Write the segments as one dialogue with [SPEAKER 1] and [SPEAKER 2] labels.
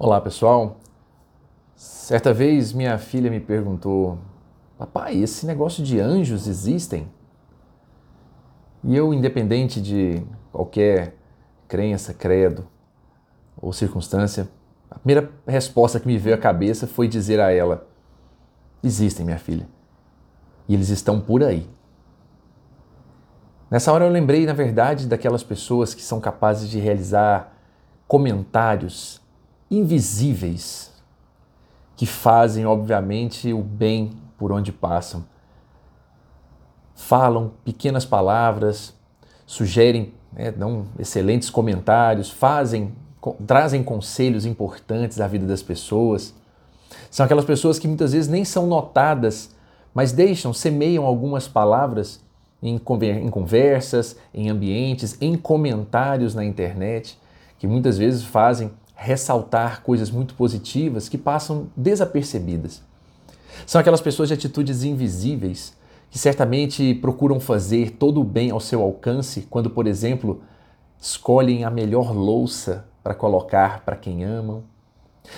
[SPEAKER 1] Olá pessoal, certa vez minha filha me perguntou: Papai, esse negócio de anjos existem? E eu, independente de qualquer crença, credo ou circunstância, a primeira resposta que me veio à cabeça foi dizer a ela: Existem, minha filha, e eles estão por aí. Nessa hora eu lembrei, na verdade, daquelas pessoas que são capazes de realizar comentários invisíveis que fazem, obviamente, o bem por onde passam. Falam pequenas palavras, sugerem, né, dão excelentes comentários, fazem, trazem conselhos importantes à vida das pessoas. São aquelas pessoas que muitas vezes nem são notadas, mas deixam, semeiam algumas palavras em conversas, em ambientes, em comentários na internet, que muitas vezes fazem ressaltar coisas muito positivas que passam desapercebidas. São aquelas pessoas de atitudes invisíveis que certamente procuram fazer todo o bem ao seu alcance quando, por exemplo, escolhem a melhor louça para colocar para quem amam,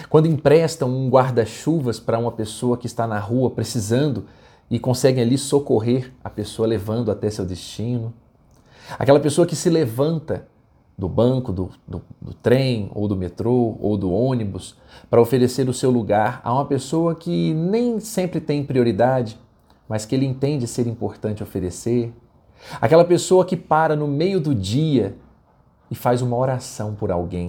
[SPEAKER 1] quando emprestam um guarda-chuvas para uma pessoa que está na rua precisando e conseguem ali socorrer a pessoa levando até seu destino. Aquela pessoa que se levanta do banco, do, do, do, trem, ou do metrô, ou do ônibus, para oferecer o seu lugar a uma pessoa que nem sempre tem prioridade, mas que ele entende ser importante oferecer. Aquela pessoa que para no meio do dia e faz uma oração por alguém,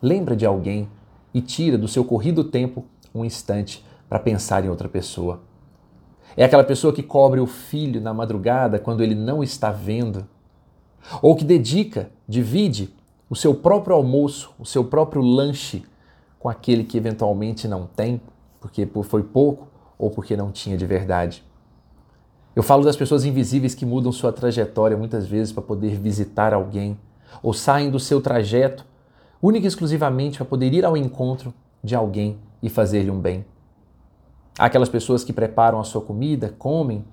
[SPEAKER 1] lembra de alguém e tira do seu corrido tempo um instante para pensar em outra pessoa. É aquela pessoa que cobre o filho na madrugada quando ele não está vendo ou que dedica, divide o seu próprio almoço, o seu próprio lanche com aquele que eventualmente não tem, porque foi pouco ou porque não tinha de verdade. Eu falo das pessoas invisíveis que mudam sua trajetória muitas vezes para poder visitar alguém, ou saem do seu trajeto única e exclusivamente para poder ir ao encontro de alguém e fazer-lhe um bem. Há aquelas pessoas que preparam a sua comida, comem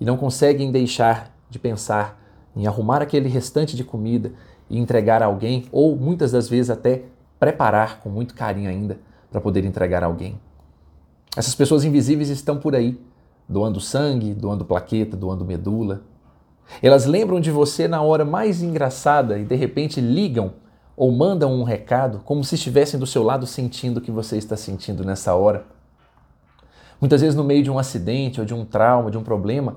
[SPEAKER 1] e não conseguem deixar de pensar em arrumar aquele restante de comida e entregar a alguém, ou muitas das vezes até preparar com muito carinho ainda para poder entregar a alguém. Essas pessoas invisíveis estão por aí, doando sangue, doando plaqueta, doando medula. Elas lembram de você na hora mais engraçada e de repente ligam ou mandam um recado como se estivessem do seu lado sentindo o que você está sentindo nessa hora. Muitas vezes, no meio de um acidente ou de um trauma, de um problema,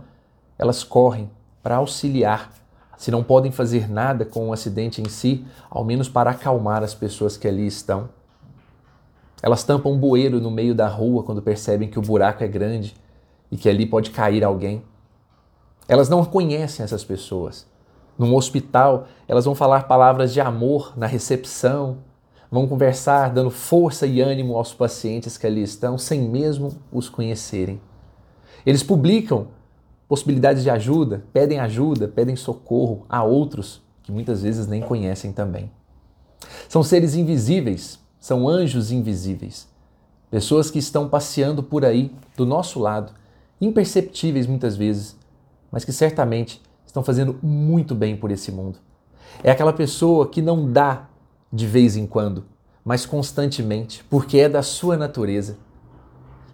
[SPEAKER 1] elas correm para auxiliar se não podem fazer nada com o acidente em si, ao menos para acalmar as pessoas que ali estão. Elas tampam um bueiro no meio da rua quando percebem que o buraco é grande e que ali pode cair alguém. Elas não conhecem essas pessoas. Num hospital, elas vão falar palavras de amor na recepção, vão conversar dando força e ânimo aos pacientes que ali estão, sem mesmo os conhecerem. Eles publicam possibilidades de ajuda, pedem ajuda, pedem socorro a outros que muitas vezes nem conhecem também. São seres invisíveis, são anjos invisíveis. Pessoas que estão passeando por aí, do nosso lado, imperceptíveis muitas vezes, mas que certamente estão fazendo muito bem por esse mundo. É aquela pessoa que não dá de vez em quando, mas constantemente, porque é da sua natureza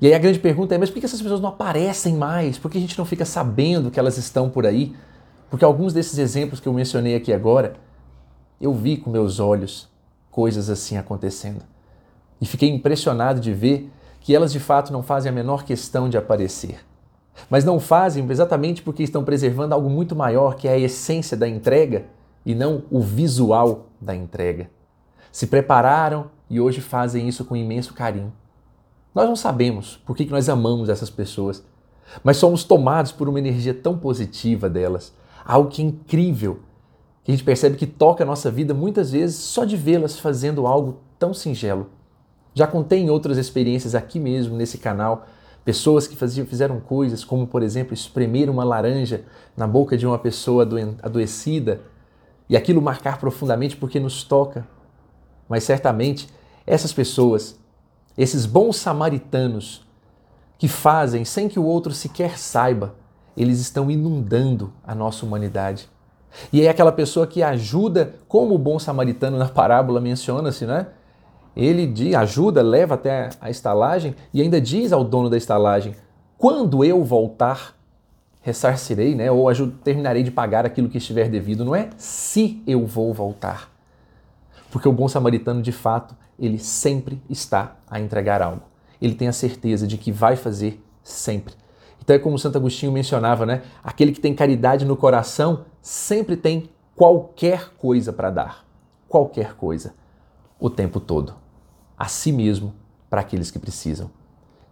[SPEAKER 1] e aí a grande pergunta é: mas por que essas pessoas não aparecem mais? Por que a gente não fica sabendo que elas estão por aí? Porque alguns desses exemplos que eu mencionei aqui agora, eu vi com meus olhos coisas assim acontecendo. E fiquei impressionado de ver que elas de fato não fazem a menor questão de aparecer. Mas não fazem exatamente porque estão preservando algo muito maior, que é a essência da entrega e não o visual da entrega. Se prepararam e hoje fazem isso com imenso carinho. Nós não sabemos por que nós amamos essas pessoas, mas somos tomados por uma energia tão positiva delas, algo que é incrível, que a gente percebe que toca a nossa vida muitas vezes só de vê-las fazendo algo tão singelo. Já contei em outras experiências aqui mesmo nesse canal pessoas que faziam, fizeram coisas como, por exemplo, espremer uma laranja na boca de uma pessoa adoecida e aquilo marcar profundamente porque nos toca. Mas certamente essas pessoas esses bons samaritanos que fazem sem que o outro sequer saiba, eles estão inundando a nossa humanidade. E é aquela pessoa que ajuda, como o bom samaritano na parábola menciona-se, né? ele ajuda, leva até a estalagem e ainda diz ao dono da estalagem: quando eu voltar, ressarcirei, né, ou terminarei de pagar aquilo que estiver devido. Não é se eu vou voltar. Porque o bom samaritano, de fato, ele sempre está a entregar algo. Ele tem a certeza de que vai fazer sempre. Então é como Santo Agostinho mencionava, né? Aquele que tem caridade no coração sempre tem qualquer coisa para dar. Qualquer coisa. O tempo todo. A si mesmo para aqueles que precisam.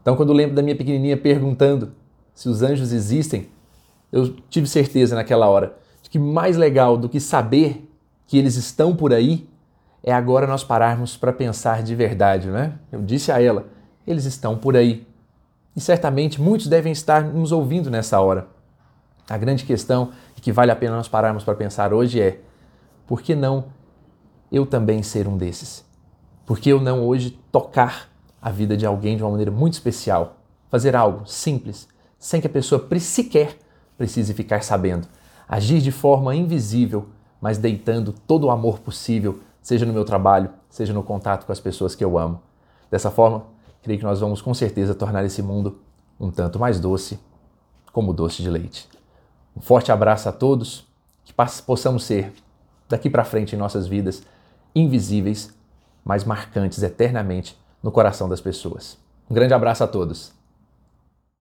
[SPEAKER 1] Então, quando eu lembro da minha pequenininha perguntando se os anjos existem, eu tive certeza naquela hora de que mais legal do que saber que eles estão por aí é agora nós pararmos para pensar de verdade, né? Eu disse a ela, eles estão por aí. E certamente muitos devem estar nos ouvindo nessa hora. A grande questão e que vale a pena nós pararmos para pensar hoje é: por que não eu também ser um desses? Por que eu não hoje tocar a vida de alguém de uma maneira muito especial? Fazer algo simples, sem que a pessoa sequer precise ficar sabendo. Agir de forma invisível, mas deitando todo o amor possível, seja no meu trabalho, seja no contato com as pessoas que eu amo. Dessa forma, creio que nós vamos com certeza tornar esse mundo um tanto mais doce, como doce de leite. Um forte abraço a todos, que possamos ser, daqui para frente em nossas vidas, invisíveis, mas marcantes eternamente no coração das pessoas. Um grande abraço a todos.